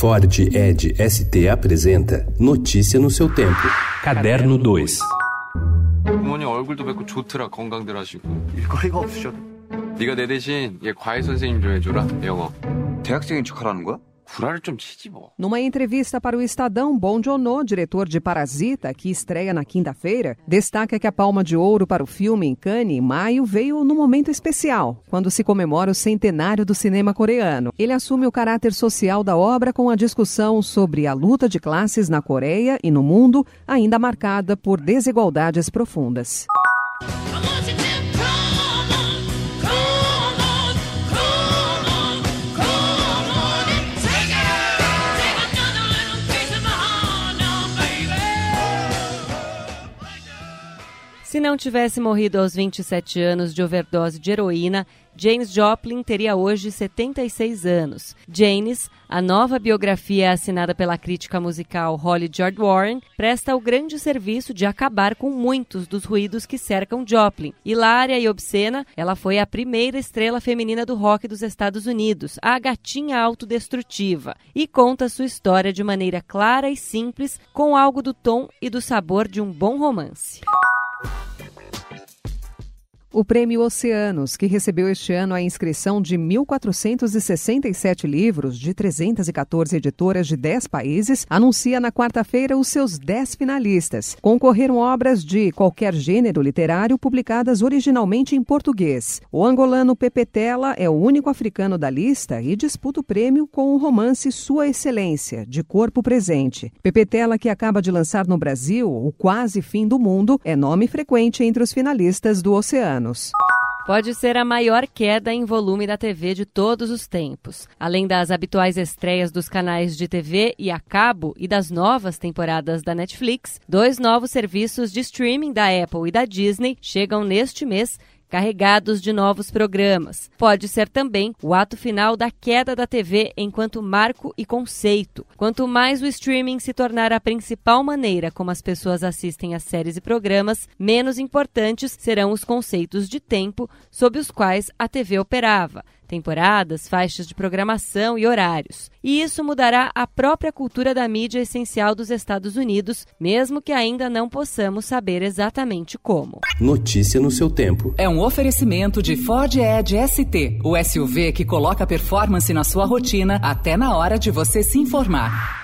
Ford Ed ST apresenta Notícia no seu tempo. Caderno 2. 부모님 얼굴도 뵙고 좋더라 건강들 하시고 일거리가 없으셔도 네가 내 대신 얘 과외 선생님 좀 해줘라 영어 대학생인 척하라는 거야? Numa entrevista para o Estadão, Bon Jono, diretor de Parasita, que estreia na quinta-feira, destaca que a palma de ouro para o filme em Cannes, em maio, veio num momento especial, quando se comemora o centenário do cinema coreano. Ele assume o caráter social da obra com a discussão sobre a luta de classes na Coreia e no mundo, ainda marcada por desigualdades profundas. Se não tivesse morrido aos 27 anos de overdose de heroína, James Joplin teria hoje 76 anos. Janis, a nova biografia assinada pela crítica musical Holly George Warren, presta o grande serviço de acabar com muitos dos ruídos que cercam Joplin. Hilária e obscena, ela foi a primeira estrela feminina do rock dos Estados Unidos, a gatinha autodestrutiva, e conta sua história de maneira clara e simples, com algo do tom e do sabor de um bom romance. O Prêmio Oceanos, que recebeu este ano a inscrição de 1.467 livros de 314 editoras de 10 países, anuncia na quarta-feira os seus 10 finalistas. Concorreram obras de qualquer gênero literário publicadas originalmente em português. O angolano Pepe Tela é o único africano da lista e disputa o prêmio com o romance Sua Excelência, de corpo presente. Pepe Tela, que acaba de lançar no Brasil O Quase Fim do Mundo, é nome frequente entre os finalistas do Oceano. Pode ser a maior queda em volume da TV de todos os tempos. Além das habituais estreias dos canais de TV e a cabo e das novas temporadas da Netflix, dois novos serviços de streaming da Apple e da Disney chegam neste mês carregados de novos programas. Pode ser também o ato final da queda da TV enquanto marco e conceito. Quanto mais o streaming se tornar a principal maneira como as pessoas assistem a séries e programas, menos importantes serão os conceitos de tempo sob os quais a TV operava temporadas, faixas de programação e horários. E isso mudará a própria cultura da mídia essencial dos Estados Unidos, mesmo que ainda não possamos saber exatamente como. Notícia no seu tempo. É um oferecimento de Ford Edge ST, o SUV que coloca performance na sua rotina até na hora de você se informar.